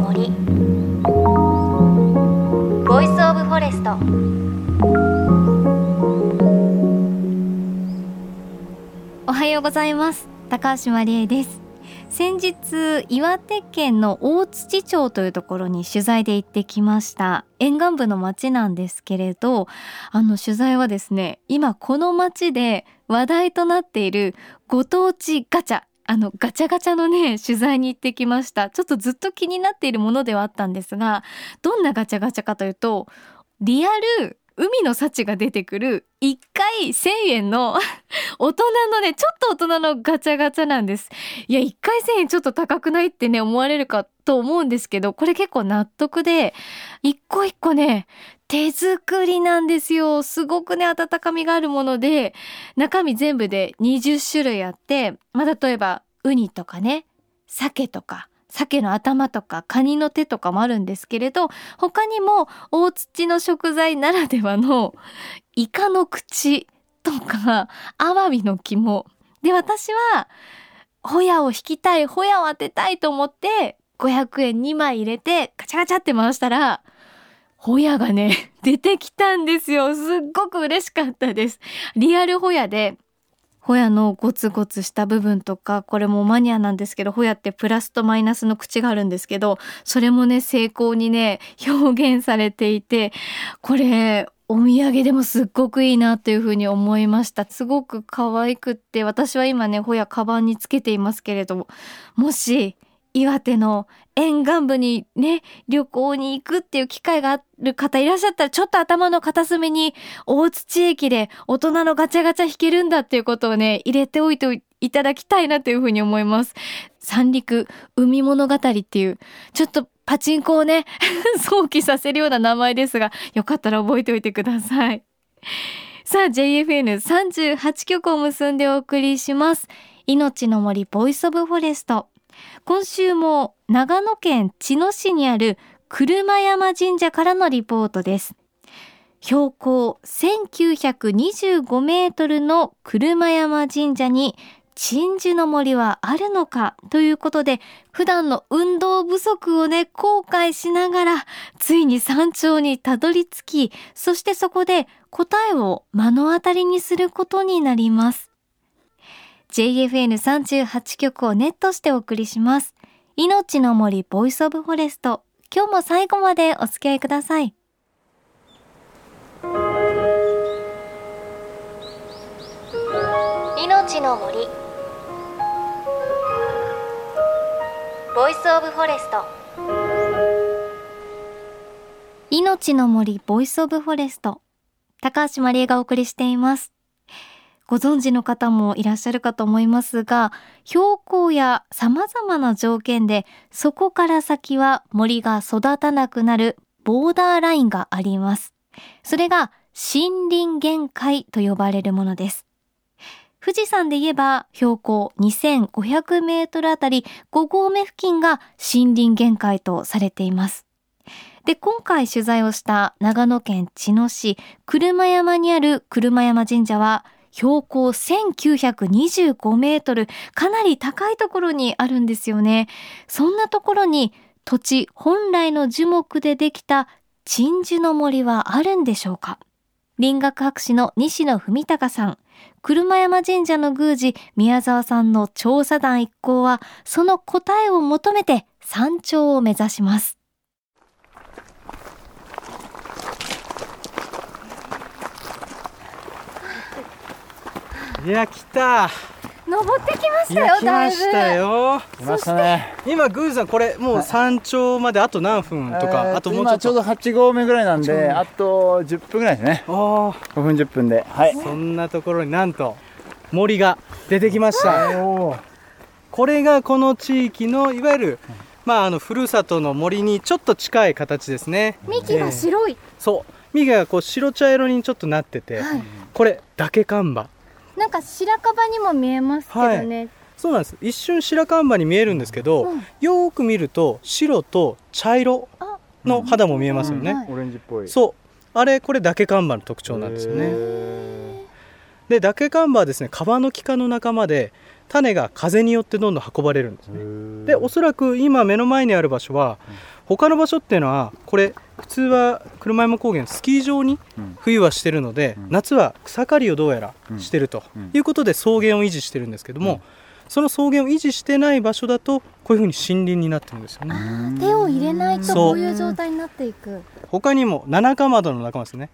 森 Voice of Forest おはようございます。高橋真理恵です。先日岩手県の大槌町というところに取材で行ってきました。沿岸部の町なんですけれどあの取材はですね今この町で話題となっているご当地ガチャ。あのガチャガチャのね取材に行ってきました。ちょっとずっと気になっているものではあったんですがどんなガチャガチャかというとリアル海の幸が出てくる1回1000円の 大人のねちょっと大人のガチャガチャなんです。いや1回1000円ちょっと高くないってね思われるかと思うんですけどこれ結構納得で一個一個ね手作りなんですよ。すごくね温かみがあるもので中身全部で20種類あってまあ例えばウニとかね鮭とか鮭の頭とかカニの手とかもあるんですけれど他にも大土の食材ならではのイカの口とかアワビの肝。で私はホヤを引きたいホヤを当てたいと思って500円2枚入れてガチャガチャって回したらホヤがね出てきたんですよ。すっごく嬉しかったです。リアルホヤでホヤのゴツゴツした部分とかこれもマニアなんですけどホヤってプラスとマイナスの口があるんですけどそれもね成功にね表現されていてこれお土産でもすっごくいいなというふうに思いました。すごく可愛くって私は今ねホヤカバンにつけていますけれどももし岩手の沿岸部にね、旅行に行くっていう機会がある方いらっしゃったら、ちょっと頭の片隅に大槌駅で大人のガチャガチャ引けるんだっていうことをね、入れておいていただきたいなというふうに思います。三陸海物語っていう、ちょっとパチンコをね、想起させるような名前ですが、よかったら覚えておいてください。さあ、JFN38 曲を結んでお送りします。命の森 Voice of Forest。今週も長野県茅野市にある車山神社からのリポートです。標高1925メートルの車山神社に鎮守の森はあるのかということで普段の運動不足をね後悔しながらついに山頂にたどり着きそしてそこで答えを目の当たりにすることになります。JFN38 曲をネットしてお送りします。命の森 Voice of Forest。今日も最後までお付き合いください。命の森 Voice of Forest 命の森 Voice of Forest高橋真理恵がお送りしていますご存知の方もいらっしゃるかと思いますが、標高や様々な条件で、そこから先は森が育たなくなるボーダーラインがあります。それが森林限界と呼ばれるものです。富士山で言えば標高2500メートルあたり5合目付近が森林限界とされています。で、今回取材をした長野県茅野市車山にある車山神社は標高1925メートル、かなり高いところにあるんですよね。そんなところに土地本来の樹木でできた鎮守の森はあるんでしょうか？林学博士の西野文隆さん、車山神社の宮司宮沢さんの調査団一行は、その答えを求めて山頂を目指します。いや来た。登ってきましたよ来ましたよ。来ましたね。今グーさんこれもう山頂まであと何分とか、えーあともうちょっと。今ちょうど8合目ぐらいなん8合目。であと10分ぐらいですね。おー。5分10分で。はい。そんなところになんと森が出てきました。これがこの地域のいわゆるまああのふるさとの森にちょっと近い形ですね。幹が白い、そう。幹がこう白茶色にちょっとなってて、はい。これ竹看板なんか白樺にも見えますけどね、そうなんです。一瞬白看板に見えるんですけど、うん。よーく見ると白と茶色あ。の肌も見えますよね、はいオレンジっぽい。そう。あれこれダケカンバの特徴なんですよね。へでダケカンバはですねカバノキ科の仲間で種が風によってどんどん運ばれるんですね。でおそらく今目の前にある場所は他の場所っていうのはこれ普通は車山高原スキー場にうん。冬はしてるので、うん。夏は草刈りをどうやらしてるとうん。いうことで草原を維持してるんですけども、うん。その草原を維持してない場所だとこういうふうに森林になってるんですよね。手を入れないとそう。こういう状態になっていく。他にもナナカマドの仲間ですね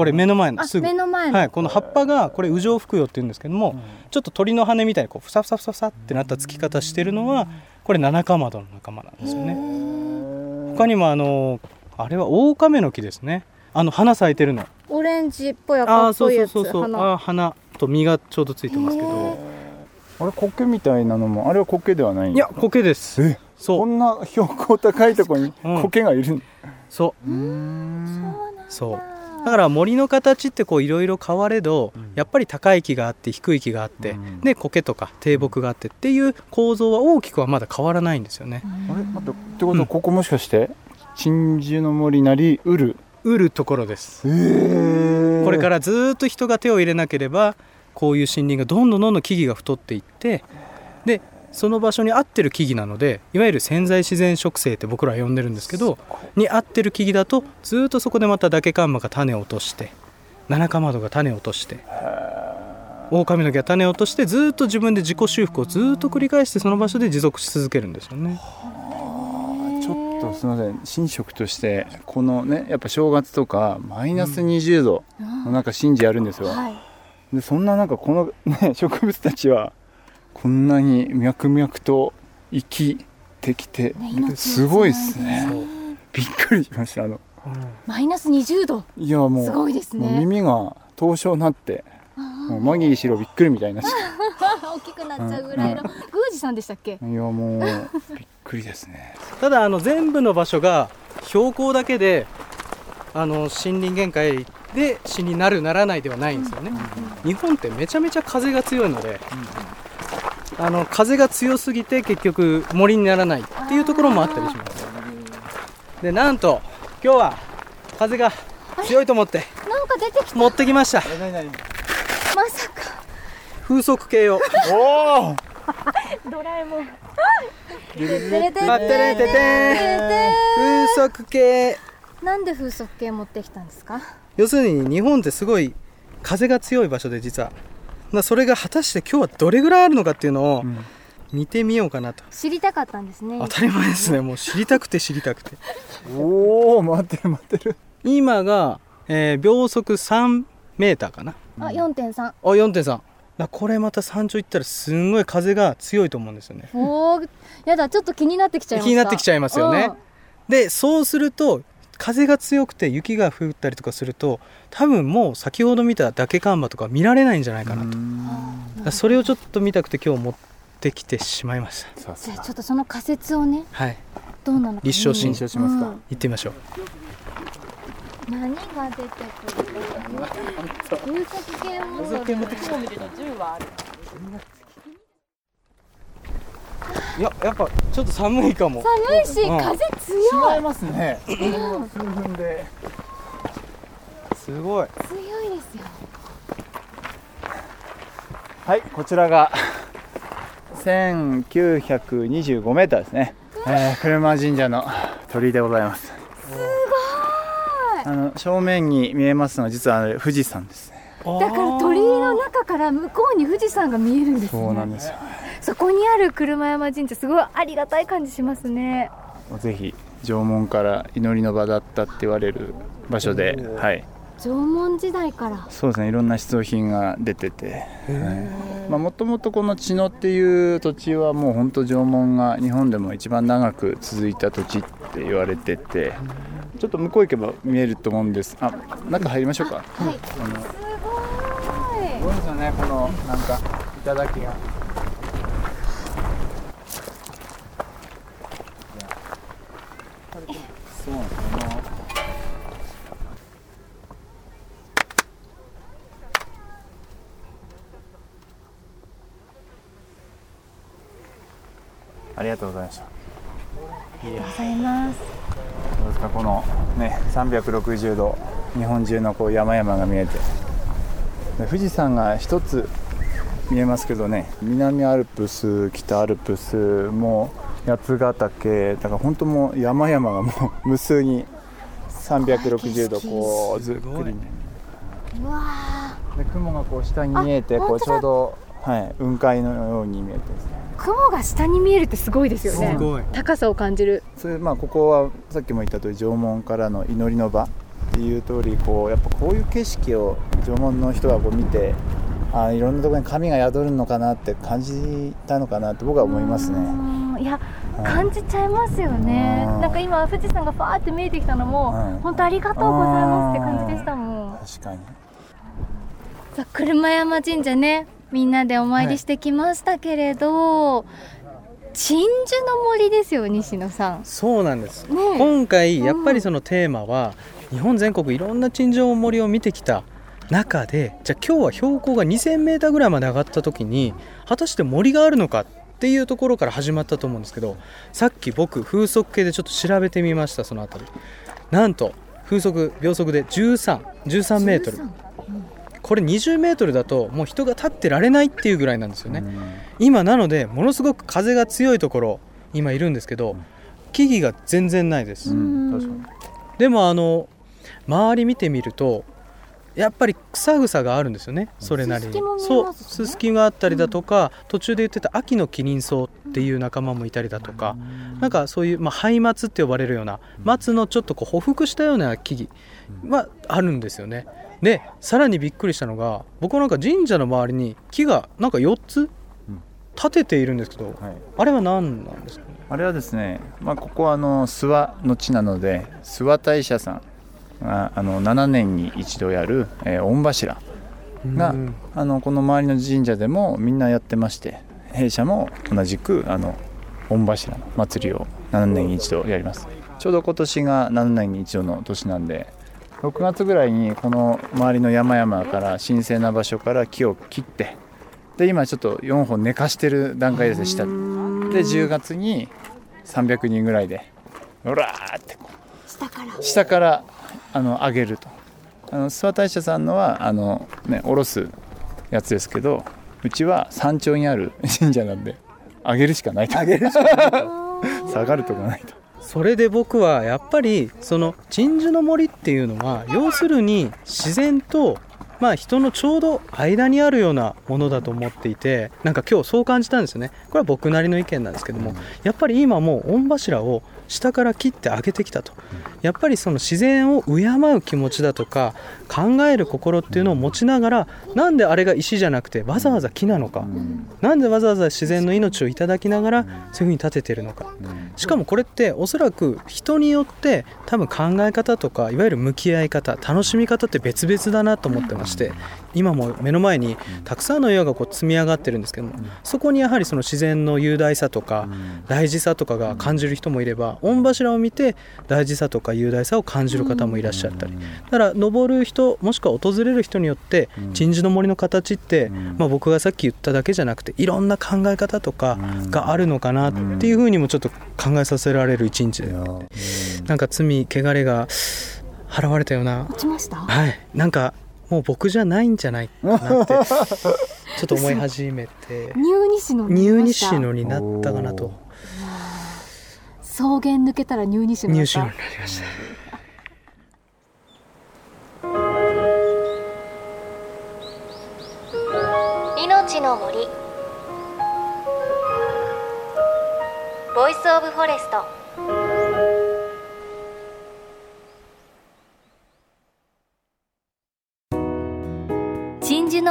これ目の前のあすぐ。目の前の、はい、この葉っぱがこれ右上覆葉って言うんですけども、ちょっと鳥の羽みたいにこうふさふさふさふさってなった付き方してるのはこれナナカマドの仲間なんですよね。他にもあのあれはオオカメの木ですね。あの花咲いてるの。オレンジっぽいあ赤あそうっぽいやつそうそうそう花。あー花と実がちょうどついてますけへどあれ苔みたいなのもあれは苔ではないんいやですか？苔です。えそう。こんな標高高いところにうん。苔がいるんそう。うん。そうだから森の形ってこういろいろ変われど、うん。やっぱり高い木があって低い木があって、うん。で苔とか低木があってっていう構造は大きくはまだ変わらないんですよね。あれ？待ってってことはここもしかして鎮守の森なりうるうるところです。えこれかららずーっと人が手を入れなければこういう森林がどんどんどんどん木々が太っていってでその場所に合ってる木々なのでいわゆる潜在自然植生って僕らは呼んでるんですけどに合ってる木々だとずーっとそこでまたダケカンマが種を落としてナナカマドが種を落としてオオカミの木が種を落としてずーっと自分で自己修復をずーっと繰り返してその場所で持続し続けるんですよね。ちょっとすみません。神職としてこのねやっぱ正月とかマイナス20度の中神事やるんですよ、はい。でそんな中この、ね、植物たちはこんなに脈々と生きてきてすごいですね。そう。びっくりしましたあの。マイナス20度。いやもうすごいですね。もう耳が凍傷になってもうマギーしろびっくりみたいにな。大きくなっちゃうぐらいの、うん。宮司さんでしたっけ？たいやもうびっくりですね。ただあの全部の場所が標高だけであの森林限界で死になるならないではないんですよね、日本ってめちゃめちゃ風が強いので、あの風が強すぎて結局森にならないっていうところもあったりします。でなんと今日は風が強いと思ってなんか出てきた。持ってきました。まさか。風速計を。おおドラえもん。風速計。なんで風速計持ってきたんですか？要するに日本ってすごい風が強い場所で実はまあそれが果たして今日はどれぐらいあるのかっていうのをうん。見てみようかなと。知りたかったんですね。当たり前ですね。もう知りたくて知りたくて。おお回ってる回ってる。今が、えー秒速3メーターかな。あ4.3あ4.3だこれまた山頂行ったらすんごい風が強いと思うんですよね。おーやだちょっと気になってきちゃいました気になってきちゃいますよねでそうすると風が強くて雪が降ったりとかすると多分もう先ほど見たダケカンマとか見られないんじゃないかなと。それをちょっと見たくて今日持ってきてしまいました。じゃあちょっとその仮説をねはい。どうなのか立証し認証しますか、うん。行ってみましょう。何が出てくる 風速計も風速計持ってきた見ると10はあるいややっぱちょっと寒いかも。寒いし、うん。風し強い。まいますね。数分ですごい。強いですよ。はいこちらが1925メーターですね、えー、車神社の鳥居でございます。すごい。あの正面に見えますのは実は富士山ですね。だから鳥居の中から向こうに富士山が見えるんですね。そうなんですよそこにある車山神社すごいありがたい感じしますね。ぜひ縄文から祈りの場だったって言われる場所ではい。縄文時代から。そうですねいろんな出土品が出ててもともとこの茅野っていう土地はもう本当縄文が日本でも一番長く続いた土地って言われててちょっと向こう行けば見えると思うんです。あ中入りましょうか。はい。あのすすごいですよねこのなんか頂がそうなんですよねありがとうございました。ごいございます。どうですかこのね360度日本中のこう山々が見えて。で富士山が一つ見えますけどね南アルプス北アルプスも八ヶ岳だから本当もう山々がもう無数に360度こうずっくりうわで雲がこう下に見えてあこうちょうど、はい、雲海のように見えて。ですねー雲が下に見えるってすごいですよね。すごい。高さを感じる。それまあここはさっきも言った通り縄文からの祈りの場っていう通りこうやっぱこういう景色を縄文の人がこう見てあいろんなところに神が宿るのかなって感じたのかなって僕は思いますね。うんいやはい感じちゃいますよね。うん。なんか今富士山がファーって見えてきたのも、はい本当ありがとうございますって感じでしたもん。確かに。さあ車山神社ねみんなでお参りしてきましたけれど、鎮守の森ですよ西野さん。そうなんです。ねえ。今回やっぱりそのテーマは日本全国いろんな鎮守森を見てきた中でじゃあ今日は標高が 2000m ぐらいまで上がった時に果たして森があるのかっていうところから始まったと思うんですけどさっき僕風速計でちょっと調べてみましたそのあたり。なんと風速秒速で1313メートル。これ20メートルだともう人が立ってられないっていうぐらいなんですよね。今なのでものすごく風が強いところ今いるんですけど木々が全然ないです、でもあの周り見てみるとやっぱり草草があるんですよねそれなりに。そうススキがあったりだとか、途中で言ってた秋のキリンソウっていう仲間もいたりだとか、なんかそういう、まあ、ハ松って呼ばれるような松のちょっとこう匍匐したような木々はあるんですよね。でさらにびっくりしたのが僕なんか神社の周りに木がなんか4つ立てているんですけど、はい。あれは何なんですかね？あれはですね、まあ、ここはあの諏訪の地なので諏訪大社さん。があの7年に一度やる、えー御柱がうん。あのこの周りの神社でもみんなやってまして弊社も同じくあの御柱の祭りを7年に一度やります。ちょうど今年が7年に一度の年なんで6月ぐらいにこの周りの山々から神聖な場所から木を切ってで今ちょっと4本寝かしてる段階ですね下でで10月に300人ぐらいでうらーってこ下から。う下からあの上げると。あの諏訪大社さんのはあのね下ろすやつですけどうちは山頂にある 神社なんで上げるしかないと。上げるしかない下がるとこないと。それで僕はやっぱりその鎮守の森っていうのは要するに自然とまあ人のちょうど間にあるようなものだと思っていてなんか今日そう感じたんですよね。これは僕なりの意見なんですけどもやっぱり今もう御柱を下から切って上げてきたと。やっぱりその自然を敬う気持ちだとか考える心っていうのを持ちながらなんであれが石じゃなくてわざわざ木なのか。なんでわざわざ自然の命をいただきながらそういうふうに立ててるのか。しかもこれっておそらく人によって多分考え方とかいわゆる向き合い方楽しみ方って別々だなと思ってまして今も目の前にたくさんの岩がこう積み上がってるんですけどもそこにやはりその自然の雄大さとか大事さとかが感じる人もいれば御柱を見て大事さとか雄大さを感じる方もいらっしゃったり。だから登る人もしくは訪れる人によって鎮守の森の形って、まあ、僕がさっき言っただけじゃなくていろんな考え方とかがあるのかなっていうふうにもちょっと考えさせられる一日で。なんか罪汚れが払われたような。落ちました？はい。なんかもう僕じゃないんじゃないかなって ちょっと思い始めて。入西野に入西野になったかなと。草原抜けたら入西野だ入西野になりました。命の森。ボイスオブフォレスト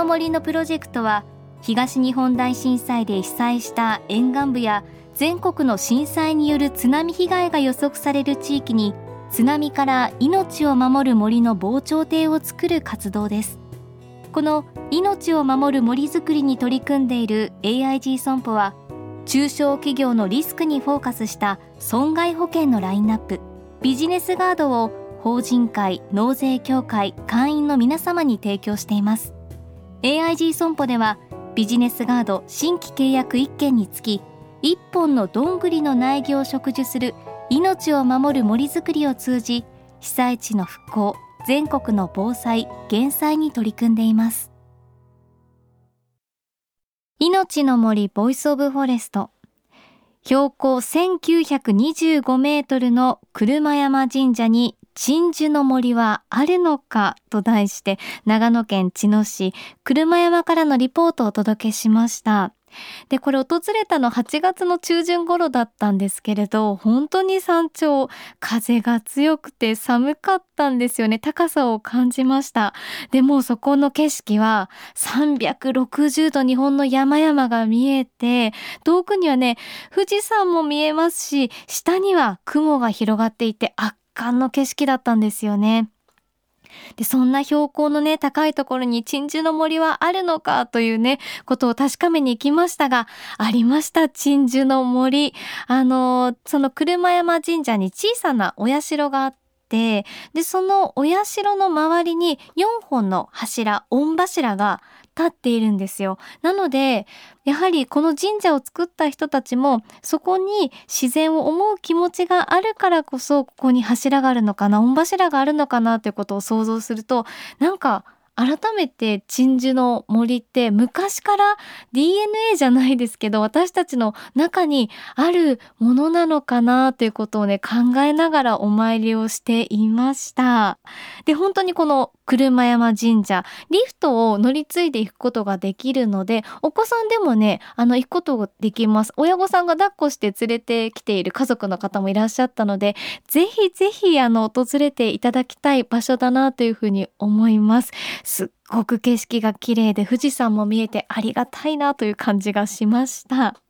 森のプロジェクトは東日本大震災で被災した沿岸部や全国の震災による津波被害が予測される地域に津波から命を守る森の防潮堤を作る活動です。この命を守る森づくりに取り組んでいる AIG 損保は中小企業のリスクにフォーカスした損害保険のラインナップビジネスガードを法人会納税協会会員の皆様に提供しています。AIG 損保ではビジネスガード新規契約1件につき1本のどんぐりの苗木を植樹する命を守る森づくりを通じ被災地の復興全国の防災減災に取り組んでいます。命の森 Voice of Forest。標高1925メートルの車山神社に鎮守の森はあるのかと題して長野県茅野市車山からのリポートをお届けしました。で、これ訪れたの8月の中旬頃だったんですけれど、本当に山頂、風が強くて寒かったんですよね。高さを感じました。でもそこの景色は360度日本の山々が見えて、遠くにはね、富士山も見えますし、下には雲が広がっていて圧巻の景色だったんですよね。で、そんな標高のね、高いところに鎮守の森はあるのかというね、ことを確かめに行きましたが、ありました、鎮守の森。あの、その車山神社に小さなお社があって、で、そのお社の周りに4本の柱、御柱が立っているんですよ。なので、やはりこの神社を作った人たちも、そこに自然を思う気持ちがあるからこそ、ここに柱があるのかな、御柱があるのかなということを想像すると、なんか改めて鎮守の森って昔から DNA じゃないですけど私たちの中にあるものなのかなということをね考えながらお参りをしていました。で本当にこの車山神社リフトを乗り継いでいくことができるのでお子さんでもねあの行くことができます親御さんが抱っこして連れてきている家族の方もいらっしゃったのでぜひぜひあの訪れていただきたい場所だなというふうに思いますすっごく景色が綺麗で富士山も見えてありがたいなという感じがしました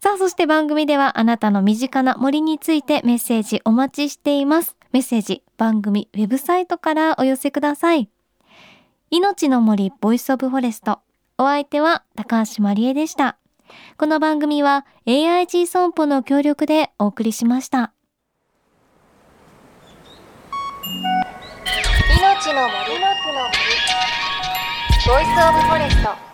さあそして番組ではあなたの身近な森についてメッセージお待ちしていますメッセージ番組ウェブサイトからお寄せください。命の森 Voice of Forest。お相手は高橋まりえでした。この番組は AIG 損保の協力でお送りしました。命の木の森 Voice of Forest。